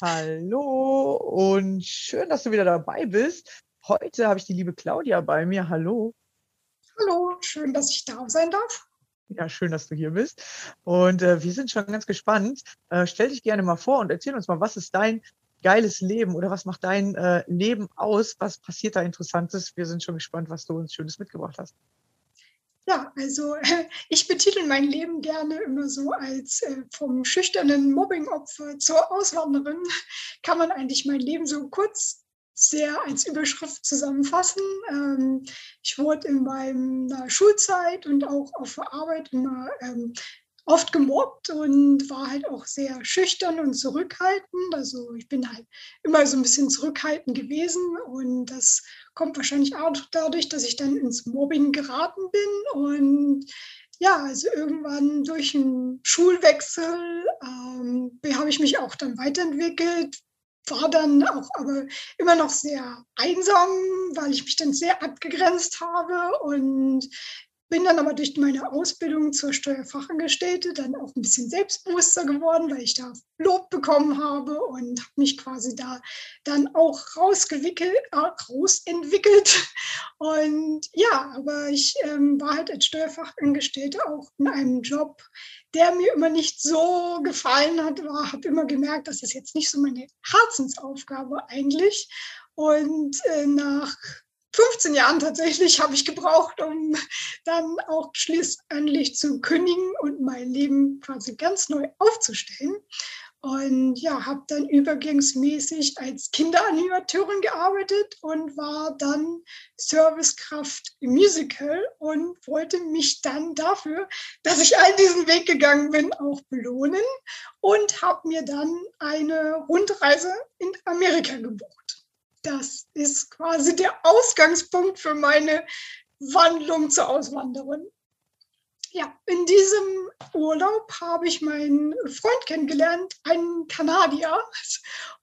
Hallo und schön, dass du wieder dabei bist. Heute habe ich die liebe Claudia bei mir. Hallo. Hallo, schön, dass ich da sein darf. Ja, schön, dass du hier bist. Und äh, wir sind schon ganz gespannt. Äh, stell dich gerne mal vor und erzähl uns mal, was ist dein geiles Leben oder was macht dein äh, Leben aus? Was passiert da Interessantes? Wir sind schon gespannt, was du uns Schönes mitgebracht hast. Ja, also ich betitel mein Leben gerne immer so als äh, vom schüchternen Mobbingopfer zur Auswanderin. Kann man eigentlich mein Leben so kurz sehr als Überschrift zusammenfassen. Ähm, ich wurde in meiner Schulzeit und auch auf der Arbeit immer ähm, oft gemobbt und war halt auch sehr schüchtern und zurückhaltend. Also ich bin halt immer so ein bisschen zurückhaltend gewesen und das kommt wahrscheinlich auch dadurch, dass ich dann ins Mobbing geraten bin und ja, also irgendwann durch einen Schulwechsel ähm, habe ich mich auch dann weiterentwickelt, war dann auch aber immer noch sehr einsam, weil ich mich dann sehr abgegrenzt habe und bin dann aber durch meine Ausbildung zur Steuerfachangestellte dann auch ein bisschen selbstbewusster geworden, weil ich da Lob bekommen habe und habe mich quasi da dann auch rausgewickelt, äh, rausentwickelt. Und ja, aber ich ähm, war halt als Steuerfachangestellte auch in einem Job, der mir immer nicht so gefallen hat, war, habe immer gemerkt, dass das jetzt nicht so meine Herzensaufgabe eigentlich. Und äh, nach 15 Jahren tatsächlich habe ich gebraucht, um dann auch schließlich zu kündigen und mein Leben quasi ganz neu aufzustellen. Und ja, habe dann übergangsmäßig als Kinderanimateurin gearbeitet und war dann Servicekraft im Musical und wollte mich dann dafür, dass ich all diesen Weg gegangen bin, auch belohnen und habe mir dann eine Rundreise in Amerika gebucht das ist quasi der Ausgangspunkt für meine Wandlung zur Auswanderung. Ja, in diesem Urlaub habe ich meinen Freund kennengelernt, einen Kanadier.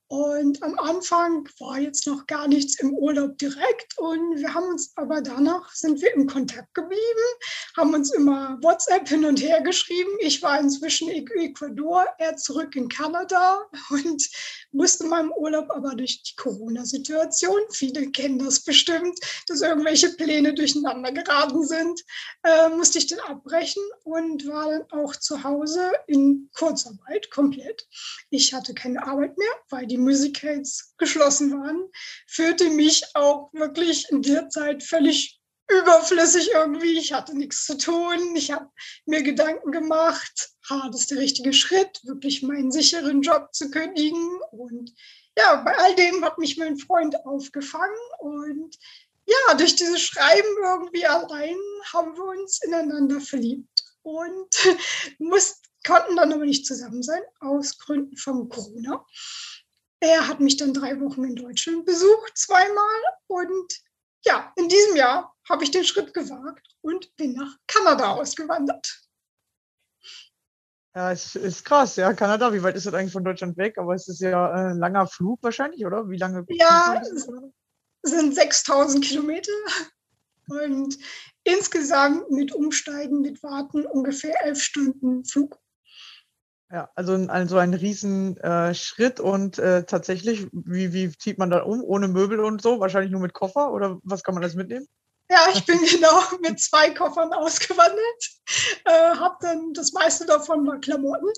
Und am Anfang war jetzt noch gar nichts im Urlaub direkt und wir haben uns aber danach sind wir im Kontakt geblieben, haben uns immer WhatsApp hin und her geschrieben. Ich war inzwischen in Ecuador, er zurück in Kanada und musste meinem Urlaub aber durch die Corona-Situation, viele kennen das bestimmt, dass irgendwelche Pläne durcheinander geraten sind, äh, musste ich dann abbrechen und war dann auch zu Hause in Kurzarbeit komplett. Ich hatte keine Arbeit mehr, weil die Musicals geschlossen waren, führte mich auch wirklich in der Zeit völlig überflüssig irgendwie. Ich hatte nichts zu tun. Ich habe mir Gedanken gemacht, ah, das ist der richtige Schritt, wirklich meinen sicheren Job zu kündigen. Und ja, bei all dem hat mich mein Freund aufgefangen. Und ja, durch dieses Schreiben irgendwie allein haben wir uns ineinander verliebt und mussten, konnten dann aber nicht zusammen sein, aus Gründen von Corona. Er hat mich dann drei Wochen in Deutschland besucht, zweimal. Und ja, in diesem Jahr habe ich den Schritt gewagt und bin nach Kanada ausgewandert. Ja, es ist krass, ja. Kanada, wie weit ist das eigentlich von Deutschland weg? Aber es ist ja ein äh, langer Flug wahrscheinlich, oder? Wie lange? Ja, es sind 6000 Kilometer und insgesamt mit Umsteigen, mit Warten ungefähr elf Stunden Flug. Ja, also, also ein Riesenschritt äh, und äh, tatsächlich, wie, wie zieht man da um? Ohne Möbel und so? Wahrscheinlich nur mit Koffer oder was kann man alles mitnehmen? Ja, ich bin genau mit zwei Koffern ausgewandert, äh, habe dann das meiste davon mal Klamotten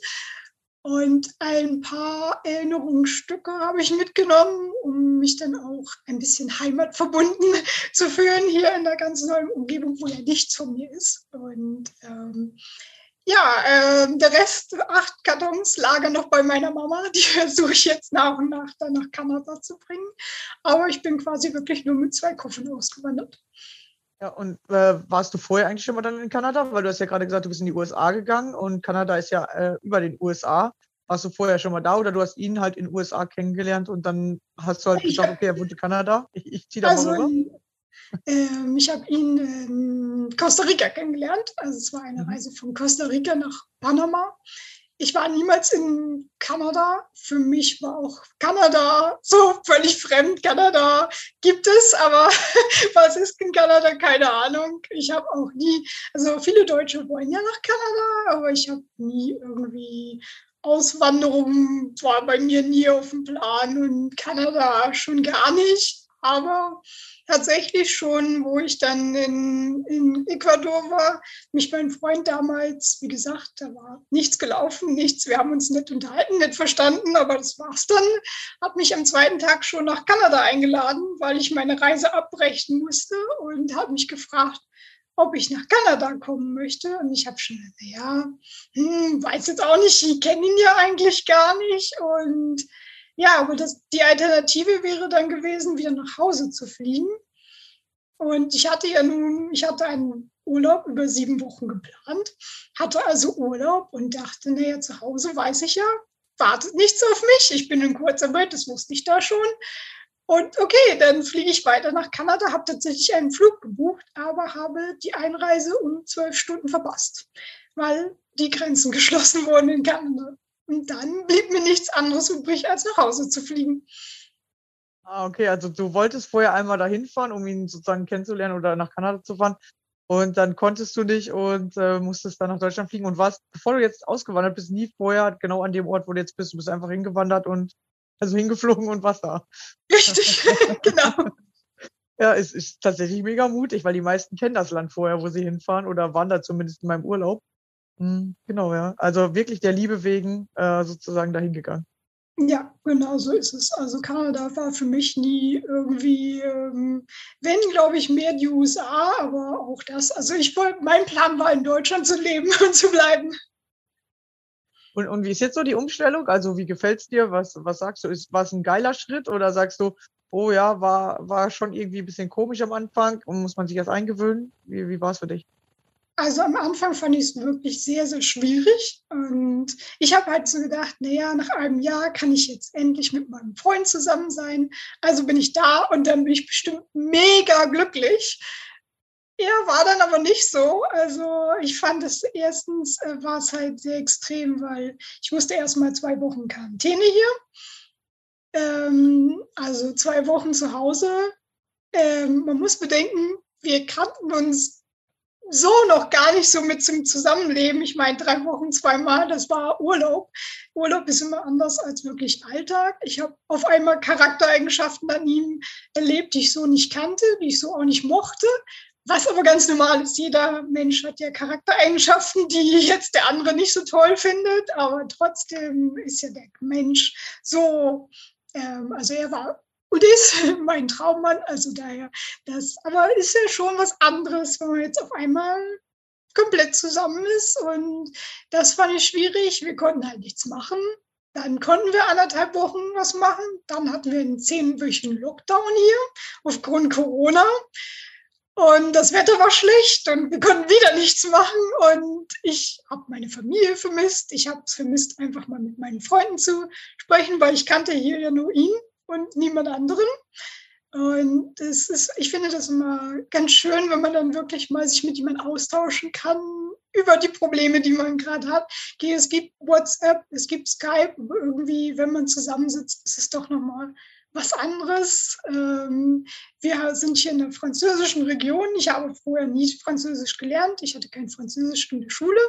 und ein paar Erinnerungsstücke habe ich mitgenommen, um mich dann auch ein bisschen heimatverbunden zu fühlen hier in der ganz neuen Umgebung, wo ja nichts von mir ist. Und ähm, ja, äh, der Rest, acht Kartons, lagen noch bei meiner Mama. Die versuche ich jetzt nach und nach dann nach Kanada zu bringen. Aber ich bin quasi wirklich nur mit zwei Koffern ausgewandert. Ja, und äh, warst du vorher eigentlich schon mal dann in Kanada? Weil du hast ja gerade gesagt, du bist in die USA gegangen und Kanada ist ja äh, über den USA. Warst du vorher schon mal da oder du hast ihn halt in den USA kennengelernt und dann hast du halt ich gesagt, okay, er wohnt in Kanada, ich, ich ziehe da also, mal rüber? Ähm, ich habe ihn in Costa Rica kennengelernt. Also es war eine mhm. Reise von Costa Rica nach Panama. Ich war niemals in Kanada. Für mich war auch Kanada so völlig fremd. Kanada gibt es, aber was ist in Kanada? Keine Ahnung. Ich habe auch nie, also viele Deutsche wollen ja nach Kanada, aber ich habe nie irgendwie Auswanderung war bei mir nie auf dem Plan und Kanada schon gar nicht. Aber tatsächlich schon, wo ich dann in, in Ecuador war, mich mein Freund damals, wie gesagt, da war nichts gelaufen, nichts. Wir haben uns nicht unterhalten, nicht verstanden, aber das war's dann. Hat mich am zweiten Tag schon nach Kanada eingeladen, weil ich meine Reise abbrechen musste und hat mich gefragt, ob ich nach Kanada kommen möchte. Und ich habe schon, naja, hm, weiß jetzt auch nicht, ich kenne ihn ja eigentlich gar nicht. Und ja, aber das, die Alternative wäre dann gewesen, wieder nach Hause zu fliegen. Und ich hatte ja nun, ich hatte einen Urlaub über sieben Wochen geplant, hatte also Urlaub und dachte, naja, zu Hause weiß ich ja, wartet nichts auf mich. Ich bin in Kurzarbeit, das wusste ich da schon. Und okay, dann fliege ich weiter nach Kanada, habe tatsächlich einen Flug gebucht, aber habe die Einreise um zwölf Stunden verpasst, weil die Grenzen geschlossen wurden in Kanada. Und dann blieb mir nichts anderes übrig, als nach Hause zu fliegen. Ah, okay, also du wolltest vorher einmal dahin fahren, um ihn sozusagen kennenzulernen oder nach Kanada zu fahren. Und dann konntest du nicht und äh, musstest dann nach Deutschland fliegen und warst, bevor du jetzt ausgewandert bist, nie vorher genau an dem Ort, wo du jetzt bist. Du bist einfach hingewandert und also hingeflogen und warst da. Richtig, genau. Ja, es ist tatsächlich mega mutig, weil die meisten kennen das Land vorher, wo sie hinfahren oder waren da zumindest in meinem Urlaub. Mhm, genau, ja. Also wirklich der Liebe wegen äh, sozusagen dahin gegangen. Ja, genau so ist es. Also Kanada war für mich nie irgendwie, ähm, wenn, glaube ich, mehr die USA, aber auch das. Also ich wollte, mein Plan war, in Deutschland zu leben und zu bleiben. Und, und wie ist jetzt so die Umstellung? Also wie gefällt es dir? Was, was sagst du? Ist, war es ein geiler Schritt oder sagst du, oh ja, war, war schon irgendwie ein bisschen komisch am Anfang und muss man sich erst eingewöhnen? Wie, wie war es für dich? Also am Anfang fand ich es wirklich sehr, sehr schwierig. Und ich habe halt so gedacht, naja, nach einem Jahr kann ich jetzt endlich mit meinem Freund zusammen sein. Also bin ich da und dann bin ich bestimmt mega glücklich. Ja, war dann aber nicht so. Also ich fand es erstens äh, war es halt sehr extrem, weil ich musste erst mal zwei Wochen Quarantäne hier. Ähm, also zwei Wochen zu Hause. Ähm, man muss bedenken, wir kannten uns so noch gar nicht so mit zum Zusammenleben. Ich meine, drei Wochen, zweimal, das war Urlaub. Urlaub ist immer anders als wirklich Alltag. Ich habe auf einmal Charaktereigenschaften an ihm erlebt, die ich so nicht kannte, die ich so auch nicht mochte. Was aber ganz normal ist. Jeder Mensch hat ja Charaktereigenschaften, die jetzt der andere nicht so toll findet. Aber trotzdem ist ja der Mensch so, ähm, also er war und ist mein Traummann. Also daher, das, aber ist ja schon was anderes, wenn man jetzt auf einmal komplett zusammen ist. Und das fand ich schwierig. Wir konnten halt nichts machen. Dann konnten wir anderthalb Wochen was machen. Dann hatten wir einen zehnwöchigen Lockdown hier aufgrund Corona. Und das Wetter war schlecht und wir konnten wieder nichts machen. Und ich habe meine Familie vermisst. Ich habe es vermisst, einfach mal mit meinen Freunden zu sprechen, weil ich kannte hier ja nur ihn und niemand anderen. Und das ist, ich finde das immer ganz schön, wenn man dann wirklich mal sich mit jemandem austauschen kann über die Probleme, die man gerade hat. Okay, es gibt WhatsApp, es gibt Skype, aber irgendwie, wenn man zusammensitzt, ist es doch nochmal was anderes. Ähm, wir sind hier in der französischen Region. Ich habe vorher nie Französisch gelernt. Ich hatte kein Französisch in der Schule.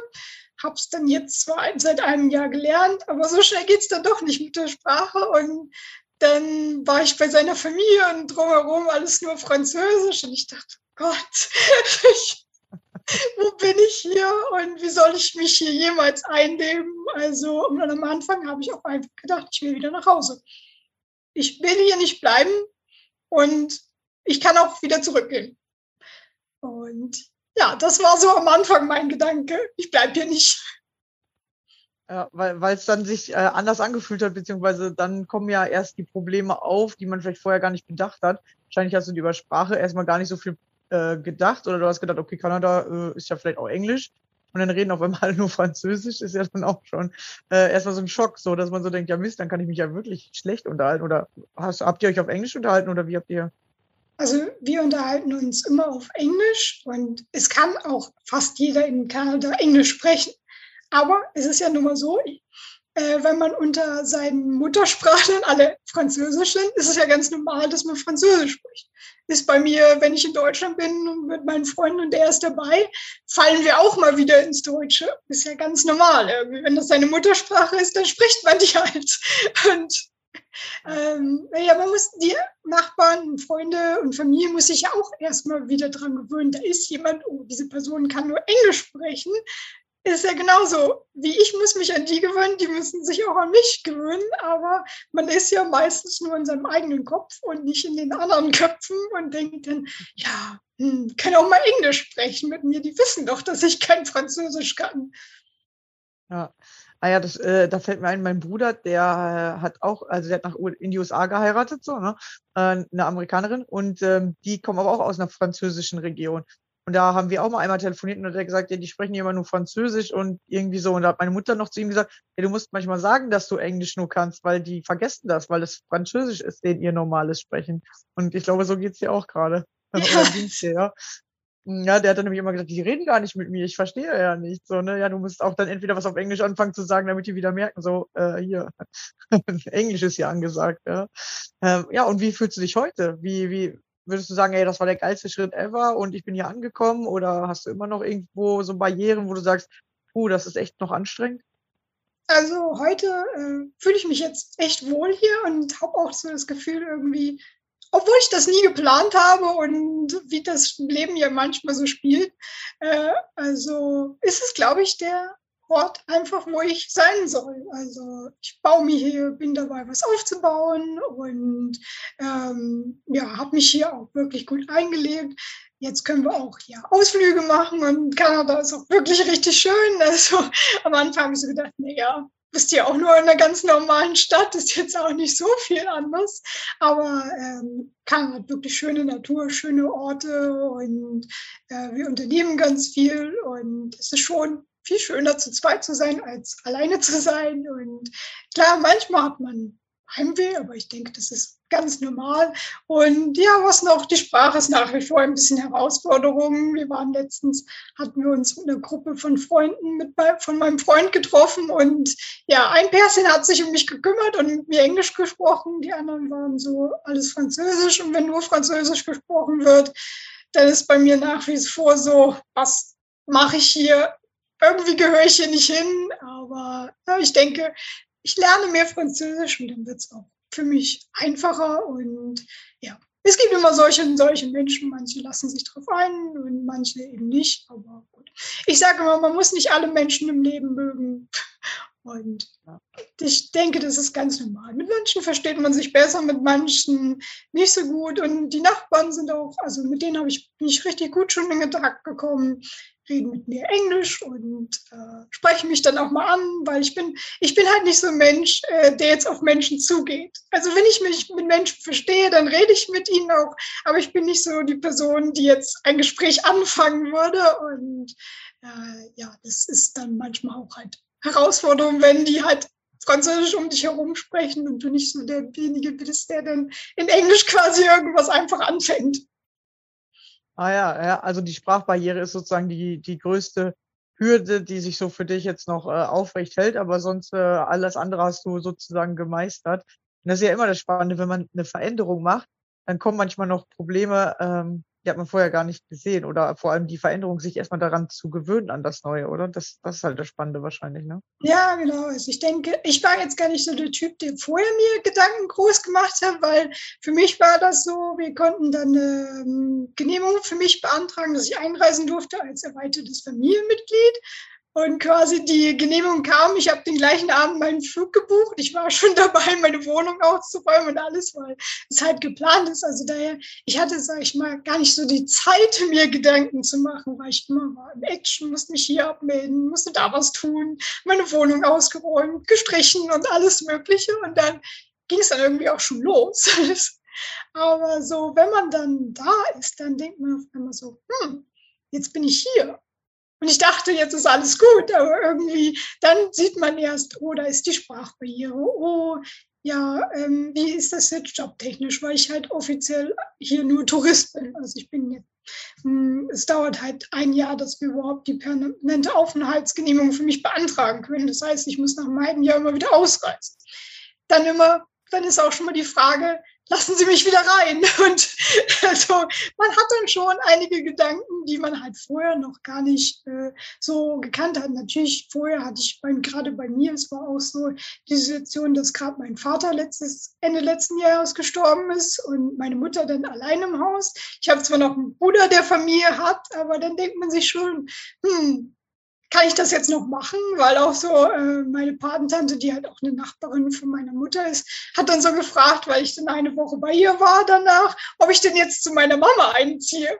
Habe es dann jetzt zwar seit einem Jahr gelernt, aber so schnell geht es dann doch nicht mit der Sprache. Und dann war ich bei seiner Familie und drumherum alles nur Französisch und ich dachte, Gott, wo bin ich hier und wie soll ich mich hier jemals einleben? Also und am Anfang habe ich auch einfach gedacht, ich will wieder nach Hause. Ich will hier nicht bleiben und ich kann auch wieder zurückgehen. Und ja, das war so am Anfang mein Gedanke. Ich bleibe hier nicht. Ja, weil es dann sich äh, anders angefühlt hat, beziehungsweise dann kommen ja erst die Probleme auf, die man vielleicht vorher gar nicht bedacht hat. Wahrscheinlich hast du über Sprache erstmal gar nicht so viel äh, gedacht oder du hast gedacht, okay, Kanada äh, ist ja vielleicht auch Englisch und dann reden auf einmal nur Französisch, ist ja dann auch schon äh, erstmal so ein Schock, so dass man so denkt, ja Mist, dann kann ich mich ja wirklich schlecht unterhalten. Oder hast, habt ihr euch auf Englisch unterhalten oder wie habt ihr? Also wir unterhalten uns immer auf Englisch und es kann auch fast jeder in Kanada Englisch sprechen. Aber es ist ja nun mal so, äh, wenn man unter seinen Muttersprachlern alle Französisch sind, ist es ja ganz normal, dass man Französisch spricht. Ist bei mir, wenn ich in Deutschland bin und mit meinen Freunden und der ist dabei, fallen wir auch mal wieder ins Deutsche. Ist ja ganz normal. Wenn das seine Muttersprache ist, dann spricht man die halt. Und ähm, ja, man muss die Nachbarn, Freunde und Familie muss sich ja auch erstmal wieder dran gewöhnen. Da ist jemand, oh, diese Person kann nur Englisch sprechen ist ja genauso. Wie ich muss mich an die gewöhnen, die müssen sich auch an mich gewöhnen, aber man ist ja meistens nur in seinem eigenen Kopf und nicht in den anderen Köpfen und denkt dann, ja, hm, kann auch mal Englisch sprechen mit mir, die wissen doch, dass ich kein Französisch kann. Ja. Ah ja, das, äh, da fällt mir ein, mein Bruder, der äh, hat auch, also der hat nach in die USA geheiratet, so, ne? Äh, eine Amerikanerin und ähm, die kommen aber auch aus einer französischen Region. Und da haben wir auch mal einmal telefoniert und hat er gesagt, ja, die sprechen immer nur Französisch und irgendwie so. Und da hat meine Mutter noch zu ihm gesagt, ja, du musst manchmal sagen, dass du Englisch nur kannst, weil die vergessen das, weil es Französisch ist, den ihr normales Sprechen. Und ich glaube, so geht's dir auch gerade. Ja. ja. Ja, der hat dann nämlich immer gesagt, die reden gar nicht mit mir, ich verstehe ja nicht. So, ne? Ja, du musst auch dann entweder was auf Englisch anfangen zu sagen, damit die wieder merken, so, äh, hier, Englisch ist ja angesagt, ja. Ähm, ja, und wie fühlst du dich heute? Wie, wie, würdest du sagen, ey, das war der geilste Schritt ever und ich bin hier angekommen? Oder hast du immer noch irgendwo so Barrieren, wo du sagst, puh, das ist echt noch anstrengend? Also heute äh, fühle ich mich jetzt echt wohl hier und habe auch so das Gefühl irgendwie, obwohl ich das nie geplant habe und wie das Leben ja manchmal so spielt, äh, also ist es, glaube ich, der Ort einfach, wo ich sein soll. Also ich baue mir hier, bin dabei, was aufzubauen und ähm, ja, habe mich hier auch wirklich gut eingelebt. Jetzt können wir auch hier Ausflüge machen und Kanada ist auch wirklich richtig schön. Also am Anfang habe ich so gedacht, naja, bist ja auch nur in einer ganz normalen Stadt, ist jetzt auch nicht so viel anders. Aber ähm, Kanada hat wirklich schöne Natur, schöne Orte und äh, wir unternehmen ganz viel und es ist schon viel schöner zu zweit zu sein, als alleine zu sein. Und klar, manchmal hat man Heimweh, aber ich denke, das ist ganz normal. Und ja, was noch, die Sprache ist nach wie vor ein bisschen Herausforderung. Wir waren letztens, hatten wir uns mit einer Gruppe von Freunden mit von meinem Freund getroffen und ja, ein Pärchen hat sich um mich gekümmert und mit mir Englisch gesprochen. Die anderen waren so alles Französisch und wenn nur Französisch gesprochen wird, dann ist bei mir nach wie vor so, was mache ich hier? Irgendwie gehöre ich hier nicht hin, aber ja, ich denke, ich lerne mehr Französisch und dann wird es auch für mich einfacher und ja, es gibt immer solche und solche Menschen, manche lassen sich drauf ein und manche eben nicht, aber gut. Ich sage immer, man muss nicht alle Menschen im Leben mögen und ich denke, das ist ganz normal. Mit manchen versteht man sich besser, mit manchen nicht so gut und die Nachbarn sind auch, also mit denen habe ich, bin ich richtig gut schon in Kontakt gekommen reden mit mir Englisch und äh, sprechen mich dann auch mal an, weil ich bin, ich bin halt nicht so ein Mensch, äh, der jetzt auf Menschen zugeht. Also wenn ich mich mit Menschen verstehe, dann rede ich mit ihnen auch, aber ich bin nicht so die Person, die jetzt ein Gespräch anfangen würde. Und äh, ja, das ist dann manchmal auch halt Herausforderung, wenn die halt Französisch um dich herum sprechen und du nicht so derjenige bist, der dann in Englisch quasi irgendwas einfach anfängt. Ah ja, ja, also die Sprachbarriere ist sozusagen die, die größte Hürde, die sich so für dich jetzt noch äh, aufrecht hält, aber sonst äh, alles andere hast du sozusagen gemeistert. Und das ist ja immer das Spannende, wenn man eine Veränderung macht, dann kommen manchmal noch Probleme, ähm, die hat man vorher gar nicht gesehen. Oder vor allem die Veränderung, sich erstmal daran zu gewöhnen an das Neue, oder? Das, das ist halt das Spannende wahrscheinlich, ne? Ja, genau. Also ich denke, ich war jetzt gar nicht so der Typ, der vorher mir Gedanken groß gemacht hat, weil für mich war das so, wir konnten dann eine ähm, Genehmigung für mich beantragen, dass ich einreisen durfte als erweitertes Familienmitglied. Und quasi die Genehmigung kam, ich habe den gleichen Abend meinen Flug gebucht. Ich war schon dabei, meine Wohnung auszuräumen und alles, weil es halt geplant ist. Also daher, ich hatte, sag ich mal, gar nicht so die Zeit, mir Gedanken zu machen, weil ich immer war im Action, musste mich hier abmelden, musste da was tun, meine Wohnung ausgeräumt, gestrichen und alles Mögliche. Und dann ging es dann irgendwie auch schon los. Aber so, wenn man dann da ist, dann denkt man auf einmal so, hm, jetzt bin ich hier und ich dachte, jetzt ist alles gut, aber irgendwie, dann sieht man erst, oh, da ist die Sprachbarriere, oh, ja, ähm, wie ist das jetzt jobtechnisch, weil ich halt offiziell hier nur Tourist bin. Also ich bin jetzt, hm, es dauert halt ein Jahr, dass wir überhaupt die permanente Aufenthaltsgenehmigung für mich beantragen können. Das heißt, ich muss nach einem halben Jahr immer wieder ausreisen. Dann immer, dann ist auch schon mal die Frage, lassen Sie mich wieder rein. Und also man hat dann schon einige Gedanken, die man halt vorher noch gar nicht äh, so gekannt hat. Natürlich vorher hatte ich beim, gerade bei mir, es war auch so die Situation, dass gerade mein Vater letztes, Ende letzten Jahres gestorben ist und meine Mutter dann allein im Haus. Ich habe zwar noch einen Bruder, der Familie hat, aber dann denkt man sich schon, hm, kann ich das jetzt noch machen? Weil auch so äh, meine Patentante, die halt auch eine Nachbarin von meiner Mutter ist, hat dann so gefragt, weil ich dann eine Woche bei ihr war danach, ob ich denn jetzt zu meiner Mama einziehe.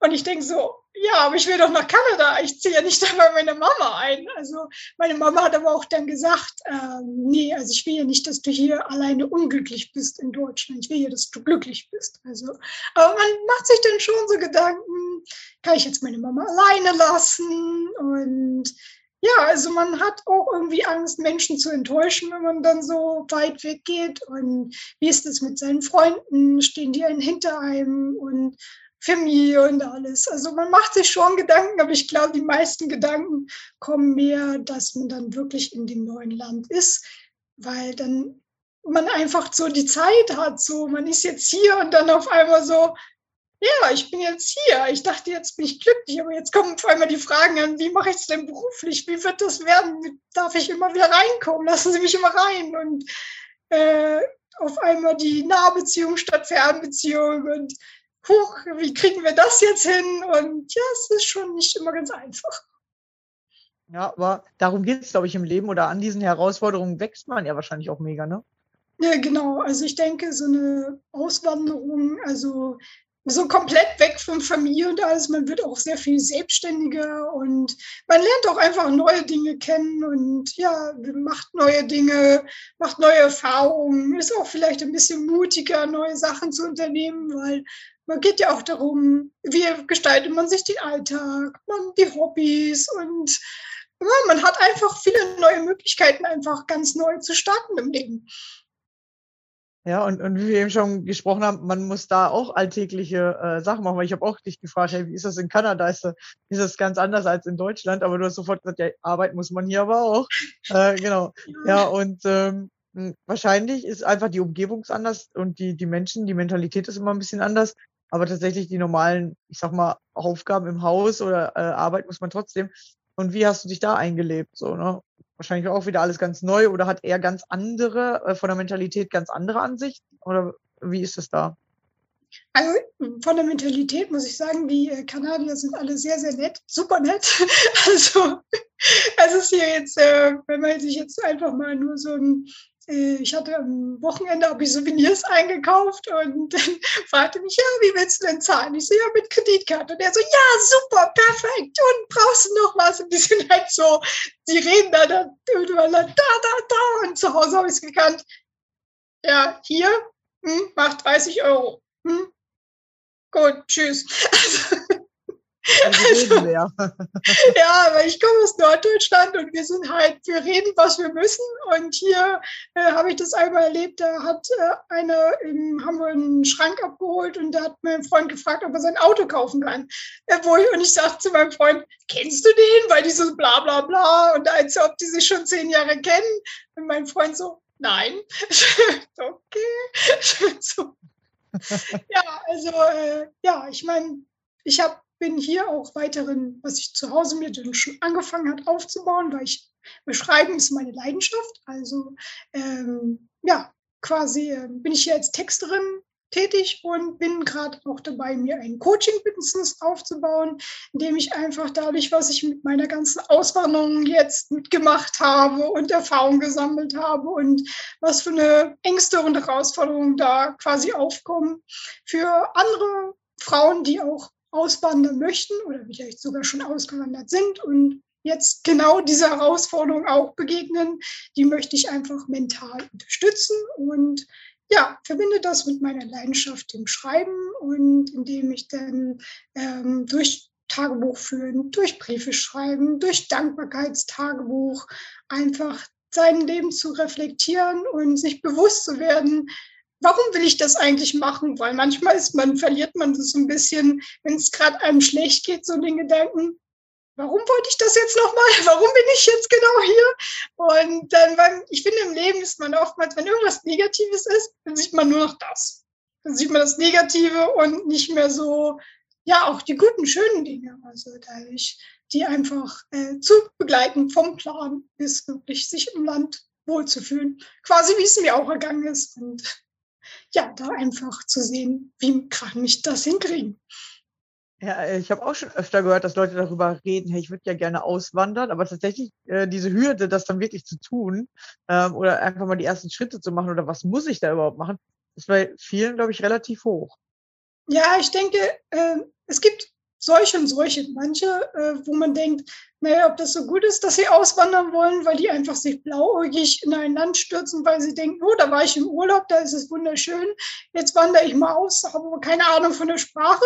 Und ich denke so, ja, aber ich will doch nach Kanada. Ich ziehe ja nicht bei meiner Mama ein. Also meine Mama hat aber auch dann gesagt, äh, nee, also ich will ja nicht, dass du hier alleine unglücklich bist in Deutschland. Ich will ja, dass du glücklich bist. Also, aber man macht sich dann schon so Gedanken, kann ich jetzt meine Mama alleine lassen? Und ja, also man hat auch irgendwie Angst, Menschen zu enttäuschen, wenn man dann so weit weg geht. Und wie ist es mit seinen Freunden? Stehen die einen hinter einem? Und Familie und alles. Also man macht sich schon Gedanken, aber ich glaube, die meisten Gedanken kommen mehr, dass man dann wirklich in dem neuen Land ist, weil dann man einfach so die Zeit hat, so man ist jetzt hier und dann auf einmal so, ja, ich bin jetzt hier. Ich dachte, jetzt bin ich glücklich, aber jetzt kommen auf einmal die Fragen an, wie mache ich es denn beruflich? Wie wird das werden? Darf ich immer wieder reinkommen? Lassen Sie mich immer rein? Und äh, auf einmal die Nahbeziehung statt Fernbeziehung und huch, wie kriegen wir das jetzt hin? Und ja, es ist schon nicht immer ganz einfach. Ja, aber darum geht es, glaube ich, im Leben oder an diesen Herausforderungen wächst man ja wahrscheinlich auch mega, ne? Ja, genau. Also ich denke, so eine Auswanderung, also so komplett weg von Familie und alles. Man wird auch sehr viel selbstständiger und man lernt auch einfach neue Dinge kennen und ja, macht neue Dinge, macht neue Erfahrungen, ist auch vielleicht ein bisschen mutiger, neue Sachen zu unternehmen, weil man geht ja auch darum, wie gestaltet man sich den Alltag, man, die Hobbys und ja, man hat einfach viele neue Möglichkeiten, einfach ganz neu zu starten im Leben. Ja, und, und wie wir eben schon gesprochen haben, man muss da auch alltägliche äh, Sachen machen, weil ich habe auch dich gefragt, hey, wie ist das in Kanada? Ist das, ist das ganz anders als in Deutschland? Aber du hast sofort gesagt, ja, arbeiten muss man hier aber auch. Äh, genau. Ja, und ähm, wahrscheinlich ist einfach die Umgebung anders und die, die Menschen, die Mentalität ist immer ein bisschen anders. Aber tatsächlich die normalen, ich sag mal, Aufgaben im Haus oder äh, Arbeit muss man trotzdem. Und wie hast du dich da eingelebt? So, ne? Wahrscheinlich auch wieder alles ganz neu oder hat er ganz andere, äh, von der Mentalität ganz andere Ansichten? Oder wie ist es da? Also von der Mentalität muss ich sagen, die äh, Kanadier sind alle sehr, sehr nett, super nett. Also es ist hier jetzt, äh, wenn man sich jetzt einfach mal nur so ein ich hatte am Wochenende habe ich Souvenirs eingekauft und dann fragte mich, ja, wie willst du denn zahlen? Ich so, ja, mit Kreditkarte. Und er so, ja, super, perfekt. Und brauchst du noch was? Und die sind halt so, die reden da, da, da, da, da. Und zu Hause habe ich es gekannt. Ja, hier, hm, macht 30 Euro. Hm? Gut, tschüss. Also, also, ja. ja, aber ich komme aus Norddeutschland und wir sind halt, wir reden, was wir müssen. Und hier äh, habe ich das einmal erlebt, da hat äh, einer, im, haben wir einen Schrank abgeholt und da hat mein Freund gefragt, ob er sein Auto kaufen kann. Äh, wo ich, und ich sagte zu meinem Freund, kennst du den? Weil die so bla bla bla und als ob die sich schon zehn Jahre kennen. Und mein Freund so, nein. okay. so. Ja, also äh, ja, ich meine, ich habe bin hier auch weiterhin, was ich zu Hause mir schon angefangen hat aufzubauen, weil ich Beschreiben ist meine Leidenschaft. Also ähm, ja, quasi äh, bin ich hier als Texterin tätig und bin gerade auch dabei, mir ein Coaching-Business aufzubauen, indem ich einfach dadurch, was ich mit meiner ganzen Auswanderung jetzt mitgemacht habe und Erfahrung gesammelt habe und was für eine Ängste und Herausforderungen da quasi aufkommen, für andere Frauen, die auch auswandern möchten oder vielleicht sogar schon ausgewandert sind und jetzt genau dieser Herausforderung auch begegnen, die möchte ich einfach mental unterstützen und ja, verbinde das mit meiner Leidenschaft im Schreiben und indem ich dann ähm, durch Tagebuch führen, durch Briefe schreiben, durch Dankbarkeitstagebuch einfach sein Leben zu reflektieren und sich bewusst zu werden, warum will ich das eigentlich machen? Weil manchmal ist man, verliert man das so ein bisschen, wenn es gerade einem schlecht geht, so den Gedanken, warum wollte ich das jetzt nochmal? Warum bin ich jetzt genau hier? Und dann, weil ich finde, im Leben ist man oftmals, wenn irgendwas Negatives ist, dann sieht man nur noch das. Dann sieht man das Negative und nicht mehr so, ja, auch die guten, schönen Dinge. Also dadurch, die einfach äh, zu begleiten vom Plan bis wirklich sich im Land wohlzufühlen. Quasi wie es mir auch ergangen ist. Und ja, da einfach zu sehen, wie kann ich das hinkriegen. Ja, äh, ich habe auch schon öfter gehört, dass Leute darüber reden, hey, ich würde ja gerne auswandern, aber tatsächlich äh, diese Hürde, das dann wirklich zu tun ähm, oder einfach mal die ersten Schritte zu machen oder was muss ich da überhaupt machen, ist bei vielen, glaube ich, relativ hoch. Ja, ich denke, äh, es gibt solche und solche. Manche, äh, wo man denkt, naja, ob das so gut ist, dass sie auswandern wollen, weil die einfach sich blauäugig in ein Land stürzen, weil sie denken, oh, da war ich im Urlaub, da ist es wunderschön, jetzt wandere ich mal aus, habe aber keine Ahnung von der Sprache,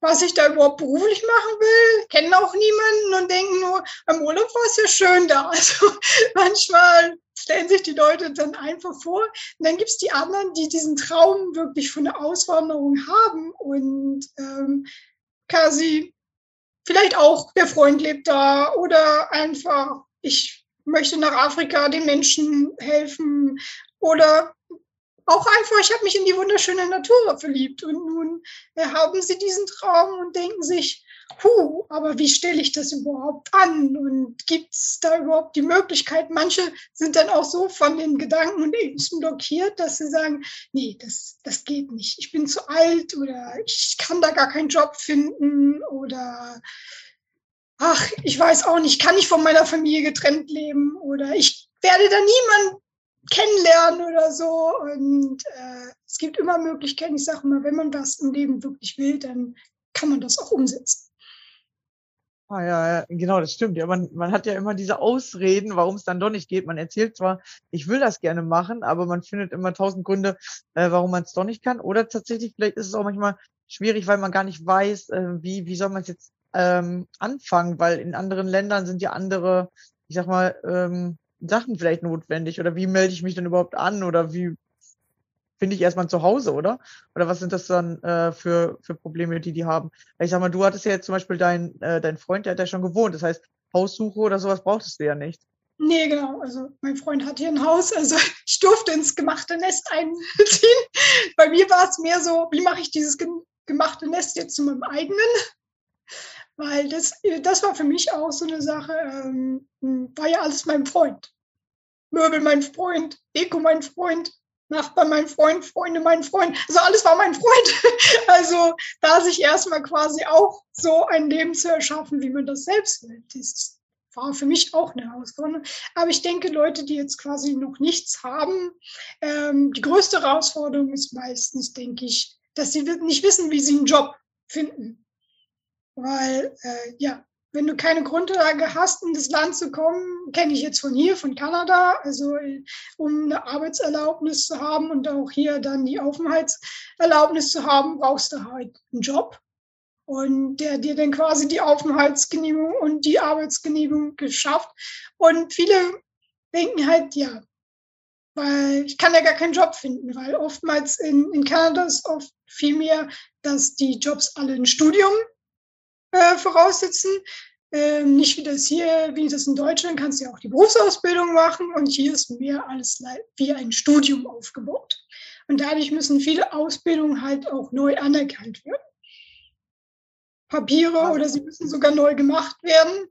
was ich da überhaupt beruflich machen will, kennen auch niemanden und denken nur, im Urlaub war es ja schön da. Also manchmal stellen sich die Leute dann einfach vor. Und dann gibt es die anderen, die diesen Traum wirklich von der Auswanderung haben und ähm, quasi vielleicht auch der Freund lebt da oder einfach ich möchte nach Afrika den Menschen helfen oder auch einfach, ich habe mich in die wunderschöne Natur verliebt. Und nun haben sie diesen Traum und denken sich, puh, aber wie stelle ich das überhaupt an und gibt es da überhaupt die Möglichkeit? Manche sind dann auch so von den Gedanken und Ängsten blockiert, dass sie sagen, nee, das, das geht nicht, ich bin zu alt oder ich kann da gar keinen Job finden oder ach, ich weiß auch nicht, kann ich von meiner Familie getrennt leben oder ich werde da niemanden kennenlernen oder so. Und äh, es gibt immer Möglichkeiten. Ich sage mal, wenn man was im Leben wirklich will, dann kann man das auch umsetzen. Ah, ja, genau, das stimmt. Ja, man, man hat ja immer diese Ausreden, warum es dann doch nicht geht. Man erzählt zwar, ich will das gerne machen, aber man findet immer tausend Gründe, äh, warum man es doch nicht kann. Oder tatsächlich, vielleicht ist es auch manchmal schwierig, weil man gar nicht weiß, äh, wie, wie soll man es jetzt ähm, anfangen, weil in anderen Ländern sind ja andere, ich sag mal, ähm, Sachen vielleicht notwendig oder wie melde ich mich denn überhaupt an oder wie finde ich erstmal zu Hause, oder? Oder was sind das dann äh, für, für Probleme, die die haben? Ich sag mal, du hattest ja jetzt zum Beispiel deinen äh, dein Freund, der hat ja schon gewohnt. Das heißt, Haussuche oder sowas brauchtest du ja nicht. Nee, genau. Also mein Freund hat hier ein Haus, also ich durfte ins gemachte Nest einziehen. Bei mir war es mehr so, wie mache ich dieses gemachte Nest jetzt zu meinem eigenen? Weil das, das war für mich auch so eine Sache, ähm, war ja alles mein Freund. Möbel mein Freund, Deko mein Freund, Nachbar mein Freund, Freunde mein Freund. Also alles war mein Freund. Also da sich erstmal quasi auch so ein Leben zu erschaffen, wie man das selbst will, das war für mich auch eine Herausforderung. Aber ich denke, Leute, die jetzt quasi noch nichts haben, ähm, die größte Herausforderung ist meistens, denke ich, dass sie nicht wissen, wie sie einen Job finden. Weil, äh, ja, wenn du keine Grundlage hast, in das Land zu kommen, kenne ich jetzt von hier, von Kanada, also um eine Arbeitserlaubnis zu haben und auch hier dann die Aufenthaltserlaubnis zu haben, brauchst du halt einen Job und der dir dann quasi die Aufenthaltsgenehmigung und die Arbeitsgenehmigung geschafft. Und viele denken halt, ja, weil ich kann ja gar keinen Job finden, weil oftmals in, in Kanada ist oft viel mehr, dass die Jobs alle ein Studium äh, voraussetzen. Ähm, nicht wie das hier, wie das in Deutschland, kannst du ja auch die Berufsausbildung machen und hier ist mehr alles wie ein Studium aufgebaut. Und dadurch müssen viele Ausbildungen halt auch neu anerkannt werden. Papiere oder sie müssen sogar neu gemacht werden.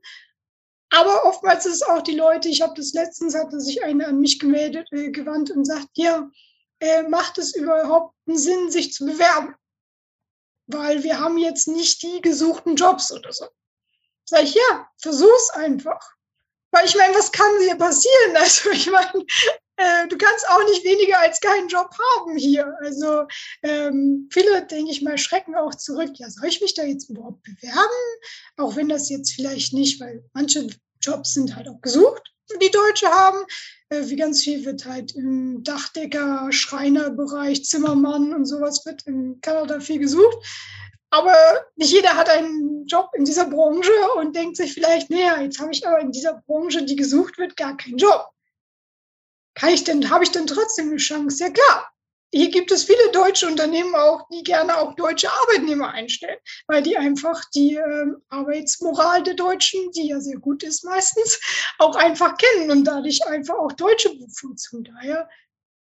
Aber oftmals ist auch die Leute, ich habe das letztens, hatte sich eine an mich gemeldet, äh, gewandt und sagt, ja, äh, macht es überhaupt einen Sinn, sich zu bewerben? Weil wir haben jetzt nicht die gesuchten Jobs oder so. Sag ich, ja, versuch's einfach. Weil ich meine, was kann dir passieren? Also ich meine, äh, du kannst auch nicht weniger als keinen Job haben hier. Also ähm, viele, denke ich mal, schrecken auch zurück. Ja, soll ich mich da jetzt überhaupt bewerben? Auch wenn das jetzt vielleicht nicht, weil manche Jobs sind halt auch gesucht, die Deutsche haben. Äh, wie ganz viel wird halt im Dachdecker, Schreinerbereich, Zimmermann und sowas wird in Kanada viel gesucht. Aber nicht jeder hat einen Job in dieser Branche und denkt sich vielleicht, naja, jetzt habe ich aber in dieser Branche, die gesucht wird, gar keinen Job. Kann ich denn, habe ich denn trotzdem eine Chance? Ja klar, hier gibt es viele deutsche Unternehmen auch, die gerne auch deutsche Arbeitnehmer einstellen, weil die einfach die äh, Arbeitsmoral der Deutschen, die ja sehr gut ist meistens, auch einfach kennen und dadurch einfach auch Deutsche bevorzugen. Daher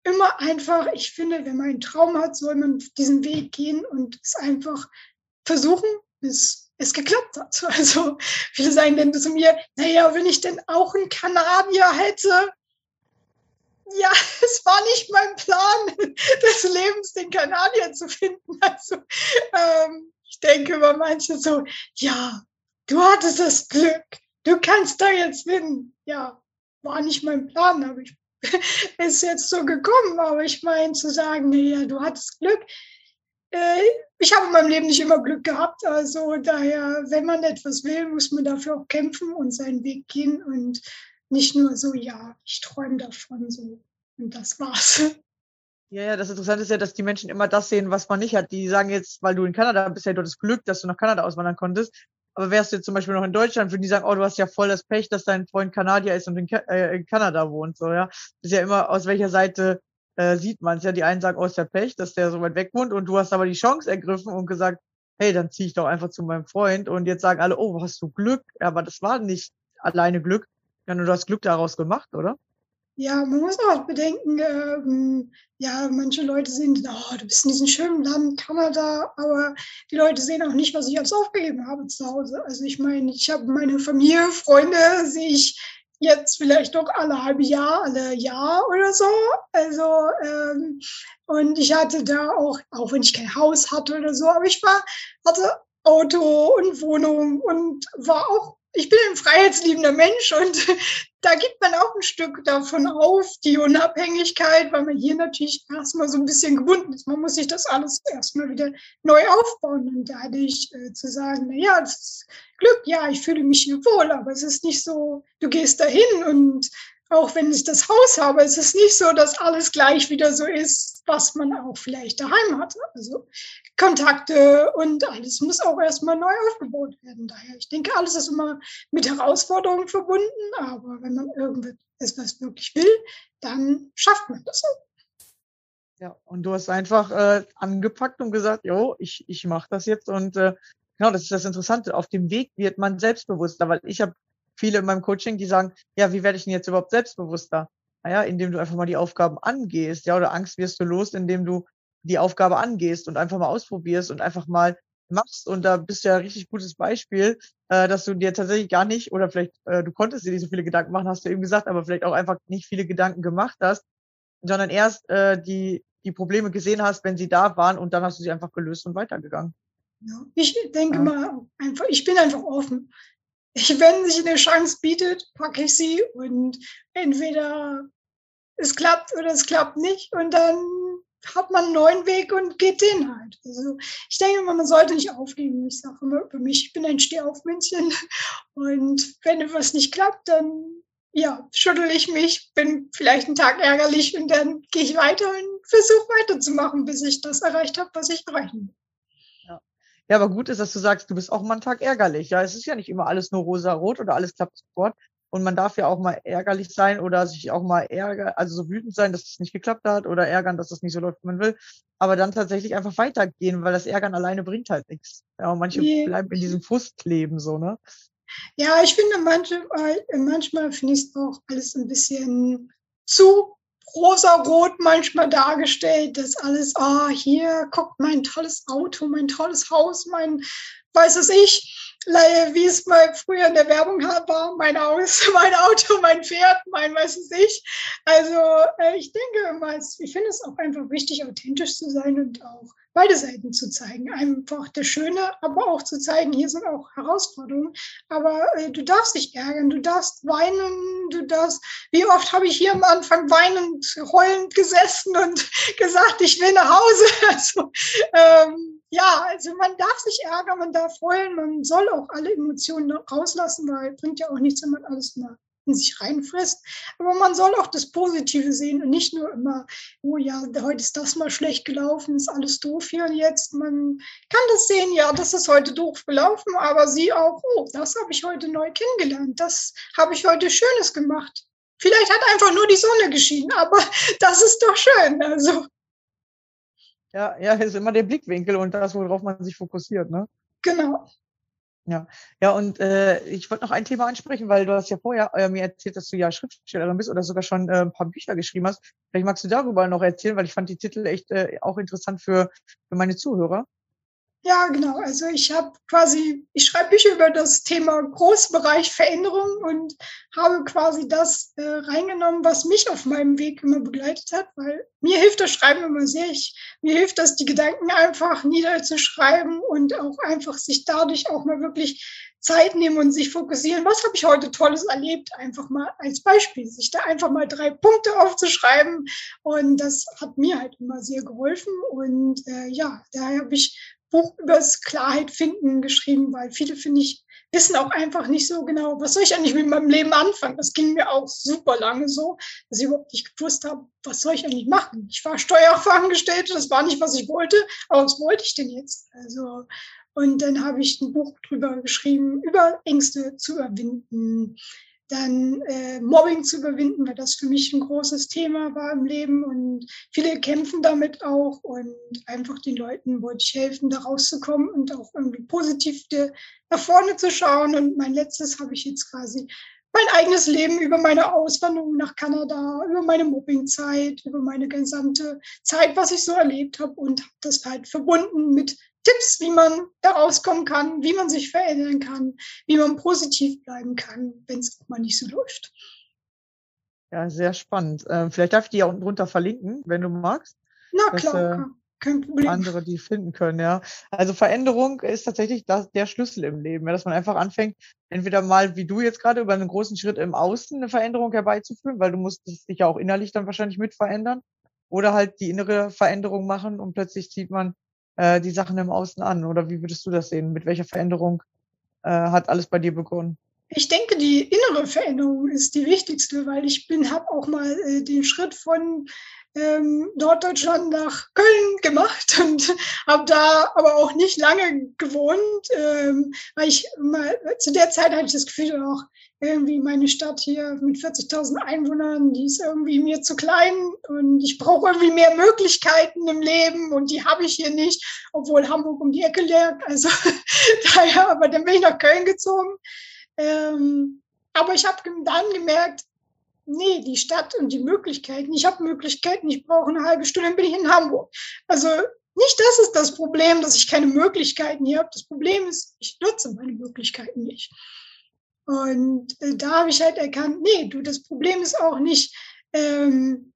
immer einfach, ich finde, wenn man einen Traum hat, soll man diesen Weg gehen und es einfach versuchen, bis es geklappt hat. Also viele sagen dann zu mir, naja, wenn ich denn auch einen Kanadier hätte, ja, es war nicht mein Plan des Lebens, den Kanadier zu finden. Also ähm, ich denke über manche so, ja, du hattest das Glück, du kannst da jetzt hin. Ja, war nicht mein Plan, aber ich ist jetzt so gekommen. Aber ich meine zu sagen, naja, du hattest Glück. Äh, ich habe in meinem Leben nicht immer Glück gehabt. Also daher, wenn man etwas will, muss man dafür auch kämpfen und seinen Weg gehen und nicht nur so, ja, ich träume davon so und das war's. Ja, ja, das Interessante ist ja, dass die Menschen immer das sehen, was man nicht hat. Die sagen jetzt, weil du in Kanada bist, ja, du hattest Glück, dass du nach Kanada auswandern konntest. Aber wärst du jetzt zum Beispiel noch in Deutschland, würden die sagen, oh, du hast ja voll das Pech, dass dein Freund Kanadier ist und in, äh, in Kanada wohnt. So, ja. Ist ja immer, aus welcher Seite äh, sieht man es. Ja, die einen sagen, oh, ist ja Pech, dass der so weit weg wohnt und du hast aber die Chance ergriffen und gesagt, hey, dann ziehe ich doch einfach zu meinem Freund. Und jetzt sagen alle, oh, hast du Glück? Aber das war nicht alleine Glück. Ja, nur du hast Glück daraus gemacht, oder? Ja, man muss auch bedenken, ähm, ja, manche Leute sehen, oh, du bist in diesem schönen Land, Kanada, aber die Leute sehen auch nicht, was ich alles aufgegeben habe zu Hause. Also ich meine, ich habe meine Familie, Freunde, sehe ich jetzt vielleicht doch alle halbe Jahr, alle Jahr oder so. Also, ähm, und ich hatte da auch, auch wenn ich kein Haus hatte oder so, aber ich war, hatte Auto und Wohnung und war auch ich bin ein freiheitsliebender Mensch und da gibt man auch ein Stück davon auf, die Unabhängigkeit, weil man hier natürlich erstmal so ein bisschen gebunden ist. Man muss sich das alles erstmal wieder neu aufbauen und dadurch äh, zu sagen, na ja, das ist Glück, ja, ich fühle mich hier wohl, aber es ist nicht so, du gehst dahin und auch wenn ich das Haus habe, es ist nicht so, dass alles gleich wieder so ist, was man auch vielleicht daheim hatte. Also Kontakte und alles muss auch erstmal neu aufgebaut werden. Daher, ich denke, alles ist immer mit Herausforderungen verbunden, aber wenn man irgendetwas wirklich will, dann schafft man das. Ja, und du hast einfach äh, angepackt und gesagt, jo, ich, ich mache das jetzt. Und äh, genau, das ist das Interessante. Auf dem Weg wird man selbstbewusster, weil ich habe viele in meinem Coaching, die sagen, ja, wie werde ich denn jetzt überhaupt selbstbewusster? Naja, indem du einfach mal die Aufgaben angehst, ja, oder Angst wirst du los, indem du die Aufgabe angehst und einfach mal ausprobierst und einfach mal machst. Und da bist du ja ein richtig gutes Beispiel, äh, dass du dir tatsächlich gar nicht, oder vielleicht äh, du konntest dir nicht so viele Gedanken machen, hast du eben gesagt, aber vielleicht auch einfach nicht viele Gedanken gemacht hast, sondern erst äh, die, die Probleme gesehen hast, wenn sie da waren und dann hast du sie einfach gelöst und weitergegangen. Ja, ich denke ja. mal einfach, ich bin einfach offen. Ich, wenn sich eine Chance bietet, packe ich sie und entweder es klappt oder es klappt nicht und dann hat man einen neuen Weg und geht den halt. Also ich denke immer, man sollte nicht aufgeben. Ich sage immer für mich, ich bin ein Stehaufmännchen und wenn etwas nicht klappt, dann ja, schüttel ich mich, bin vielleicht einen Tag ärgerlich und dann gehe ich weiter und versuche weiterzumachen, bis ich das erreicht habe, was ich erreichen will. Ja. aber gut ist, dass du sagst, du bist auch mal einen Tag ärgerlich. Ja, es ist ja nicht immer alles nur rosa-rot oder alles klappt sofort. Und man darf ja auch mal ärgerlich sein oder sich auch mal ärgern, also so wütend sein, dass es nicht geklappt hat oder ärgern, dass es nicht so läuft, wie man will. Aber dann tatsächlich einfach weitergehen, weil das Ärgern alleine bringt halt nichts. Ja, und manche nee. bleiben in diesem Frust kleben, so, ne? Ja, ich finde manchmal, manchmal finde ich es auch alles ein bisschen zu rosa-rot manchmal dargestellt, dass alles, ah, hier, guckt mein tolles Auto, mein tolles Haus, mein, weiß es ich, wie es mal früher in der Werbung war, mein Haus, mein Auto, mein Pferd, mein weiß es ich. Also äh, ich denke immer, ich finde es auch einfach wichtig, authentisch zu sein und auch beide Seiten zu zeigen. Einfach das Schöne, aber auch zu zeigen, hier sind auch Herausforderungen. Aber äh, du darfst dich ärgern, du darfst weinen, du darfst, wie oft habe ich hier am Anfang weinend, heulend gesessen und gesagt, ich will nach Hause. Also, ähm, ja, also man darf sich ärgern, man darf heulen, man soll auch alle Emotionen rauslassen, weil bringt ja auch nichts, wenn man alles mal in sich reinfrisst. Aber man soll auch das Positive sehen und nicht nur immer, oh ja, heute ist das mal schlecht gelaufen, ist alles doof hier und jetzt. Man kann das sehen, ja, das ist heute doof gelaufen, aber sie auch, oh, das habe ich heute neu kennengelernt, das habe ich heute Schönes gemacht. Vielleicht hat einfach nur die Sonne geschienen, aber das ist doch schön. Also. Ja, ja, ist immer der Blickwinkel und das, worauf man sich fokussiert, ne? Genau. Ja, ja, und äh, ich wollte noch ein Thema ansprechen, weil du hast ja vorher äh, mir erzählt, dass du ja Schriftstellerin bist oder sogar schon äh, ein paar Bücher geschrieben hast. Vielleicht magst du darüber noch erzählen, weil ich fand die Titel echt äh, auch interessant für, für meine Zuhörer. Ja, genau. Also ich habe quasi, ich schreibe Bücher über das Thema Großbereich Veränderung und habe quasi das äh, reingenommen, was mich auf meinem Weg immer begleitet hat, weil mir hilft das Schreiben immer sehr. Ich, mir hilft das, die Gedanken einfach niederzuschreiben und auch einfach sich dadurch auch mal wirklich Zeit nehmen und sich fokussieren. Was habe ich heute Tolles erlebt? Einfach mal als Beispiel, sich da einfach mal drei Punkte aufzuschreiben. Und das hat mir halt immer sehr geholfen. Und äh, ja, daher habe ich Buch übers Klarheit finden geschrieben, weil viele, finde ich, wissen auch einfach nicht so genau, was soll ich eigentlich mit meinem Leben anfangen. Das ging mir auch super lange so, dass ich überhaupt nicht gewusst habe, was soll ich eigentlich machen. Ich war Steuerfachangestellte, das war nicht, was ich wollte, aber was wollte ich denn jetzt? Also, und dann habe ich ein Buch drüber geschrieben, über Ängste zu überwinden, dann äh, Mobbing zu überwinden, weil das für mich ein großes Thema war im Leben und viele kämpfen damit auch und einfach den Leuten wollte ich helfen, da rauszukommen und auch irgendwie positiv nach vorne zu schauen. Und mein letztes habe ich jetzt quasi mein eigenes Leben über meine Auswanderung nach Kanada, über meine Mobbingzeit, über meine gesamte Zeit, was ich so erlebt habe und habe das halt verbunden mit Tipps, wie man da rauskommen kann, wie man sich verändern kann, wie man positiv bleiben kann, wenn es auch mal nicht so läuft. Ja, sehr spannend. Ähm, vielleicht darf ich die ja unten drunter verlinken, wenn du magst. Na dass, klar, äh, kein Problem. Andere, die finden können, ja. Also Veränderung ist tatsächlich das, der Schlüssel im Leben, ja, dass man einfach anfängt, entweder mal, wie du jetzt gerade, über einen großen Schritt im Außen eine Veränderung herbeizuführen, weil du musst dich ja auch innerlich dann wahrscheinlich mit verändern. Oder halt die innere Veränderung machen und plötzlich zieht man äh, die Sachen im Außen an? Oder wie würdest du das sehen? Mit welcher Veränderung äh, hat alles bei dir begonnen? Ich denke, die innere Veränderung ist die wichtigste, weil ich bin, habe auch mal äh, den Schritt von ähm, Norddeutschland nach Köln gemacht und habe da aber auch nicht lange gewohnt, ähm, weil ich mal, zu der Zeit hatte ich das Gefühl auch, irgendwie meine Stadt hier mit 40.000 Einwohnern, die ist irgendwie mir zu klein und ich brauche irgendwie mehr Möglichkeiten im Leben und die habe ich hier nicht, obwohl Hamburg um die Ecke leert. Also daher, aber dann bin ich nach Köln gezogen. Ähm, aber ich habe dann gemerkt, nee, die Stadt und die Möglichkeiten, ich habe Möglichkeiten, ich brauche eine halbe Stunde, dann bin ich in Hamburg. Also nicht das ist das Problem, dass ich keine Möglichkeiten hier habe. Das Problem ist, ich nutze meine Möglichkeiten nicht. Und äh, da habe ich halt erkannt, nee, du, das Problem ist auch nicht, ähm,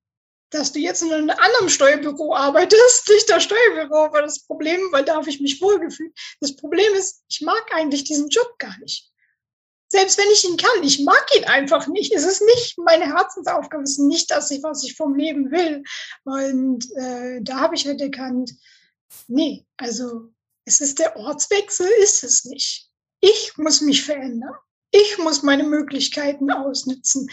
dass du jetzt in einem anderen Steuerbüro arbeitest, nicht das Steuerbüro war das Problem, weil da habe ich mich wohlgefühlt. Das Problem ist, ich mag eigentlich diesen Job gar nicht selbst wenn ich ihn kann, ich mag ihn einfach nicht. Es ist nicht meine Herzensaufgabe, es ist nicht das, was ich vom Leben will. Und äh, da habe ich halt erkannt, nee, also es ist der Ortswechsel, ist es nicht. Ich muss mich verändern. Ich muss meine Möglichkeiten ausnutzen.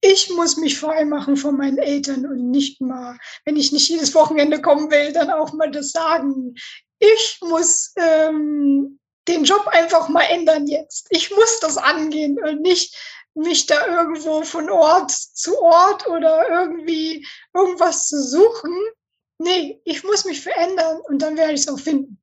Ich muss mich frei machen von meinen Eltern und nicht mal, wenn ich nicht jedes Wochenende kommen will, dann auch mal das sagen. Ich muss ähm, den Job einfach mal ändern jetzt. Ich muss das angehen und nicht mich da irgendwo von Ort zu Ort oder irgendwie irgendwas zu suchen. Nee, ich muss mich verändern und dann werde ich es auch finden.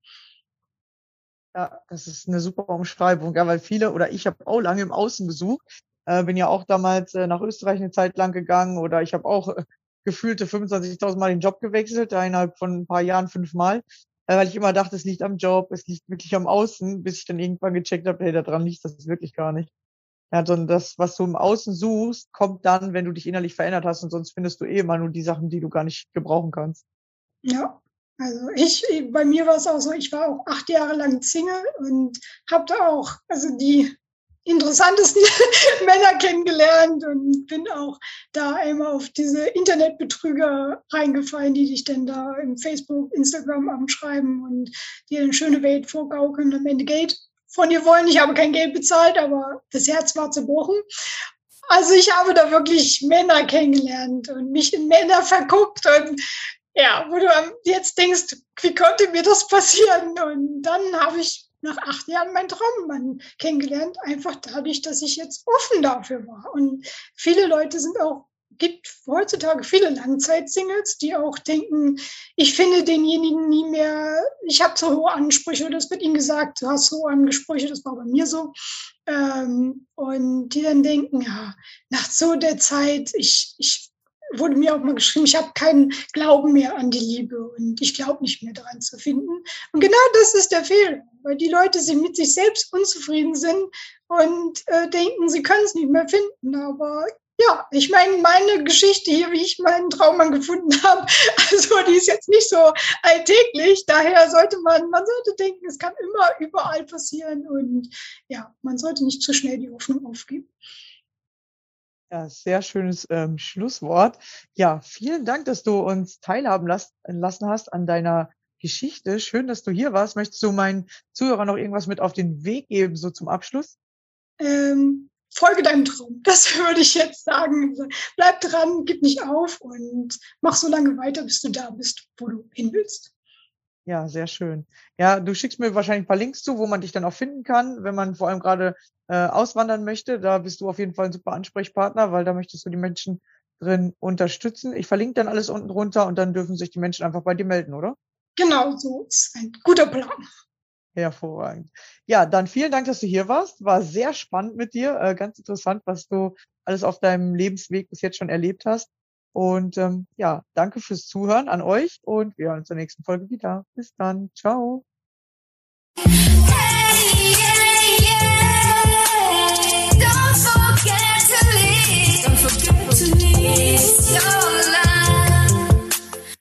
Ja, das ist eine super Umschreibung, ja, weil viele oder ich habe auch lange im Außen gesucht, äh, bin ja auch damals äh, nach Österreich eine Zeit lang gegangen oder ich habe auch äh, gefühlte 25.000 Mal den Job gewechselt, innerhalb von ein paar Jahren fünfmal. Äh, weil ich immer dachte, es liegt am Job, es liegt wirklich am Außen, bis ich dann irgendwann gecheckt habe, hey, da dran liegt das wirklich gar nicht. Ja, sondern das, was du im Außen suchst, kommt dann, wenn du dich innerlich verändert hast und sonst findest du eh immer nur die Sachen, die du gar nicht gebrauchen kannst. Ja, also ich, bei mir war es auch so, ich war auch acht Jahre lang Single und habe da auch, also die interessantesten Männer kennengelernt und bin auch da einmal auf diese Internetbetrüger reingefallen, die dich dann da im Facebook, Instagram anschreiben und dir eine schöne Welt vorgaukeln. Am Ende Geld von dir wollen. Ich habe kein Geld bezahlt, aber das Herz war zerbrochen. Also ich habe da wirklich Männer kennengelernt und mich in Männer verguckt und ja, wo du jetzt denkst, wie konnte mir das passieren? Und dann habe ich nach acht Jahren meinen Traummann kennengelernt, einfach dadurch, dass ich jetzt offen dafür war. Und viele Leute sind auch, gibt heutzutage viele Langzeitsingles, die auch denken, ich finde denjenigen nie mehr, ich habe zu hohe Ansprüche, das wird ihnen gesagt, du hast hohe Ansprüche, das war bei mir so. Ähm, und die dann denken, ja, nach so der Zeit, ich, ich wurde mir auch mal geschrieben, ich habe keinen Glauben mehr an die Liebe und ich glaube nicht mehr daran zu finden. Und genau das ist der Fehler, weil die Leute sie mit sich selbst unzufrieden sind und äh, denken, sie können es nicht mehr finden. Aber ja, ich meine, meine Geschichte hier, wie ich meinen Traummann gefunden habe, also die ist jetzt nicht so alltäglich. Daher sollte man, man sollte denken, es kann immer überall passieren und ja, man sollte nicht zu schnell die Hoffnung aufgeben. Ja, sehr schönes ähm, Schlusswort. Ja, vielen Dank, dass du uns teilhaben las lassen hast an deiner Geschichte. Schön, dass du hier warst. Möchtest du meinen Zuhörern noch irgendwas mit auf den Weg geben, so zum Abschluss? Ähm, folge deinem Traum. Das würde ich jetzt sagen. Bleib dran, gib nicht auf und mach so lange weiter, bis du da bist, wo du hin willst. Ja, sehr schön. Ja, du schickst mir wahrscheinlich ein paar Links zu, wo man dich dann auch finden kann, wenn man vor allem gerade äh, auswandern möchte. Da bist du auf jeden Fall ein super Ansprechpartner, weil da möchtest du die Menschen drin unterstützen. Ich verlinke dann alles unten drunter und dann dürfen sich die Menschen einfach bei dir melden, oder? Genau, so ist ein guter Plan. Hervorragend. Ja, dann vielen Dank, dass du hier warst. War sehr spannend mit dir. Äh, ganz interessant, was du alles auf deinem Lebensweg bis jetzt schon erlebt hast. Und ähm, ja, danke fürs Zuhören an euch und wir hören uns in der nächsten Folge wieder. Bis dann. Ciao. Hey, yeah, yeah. Don't forget to leave. Don't forget to leave.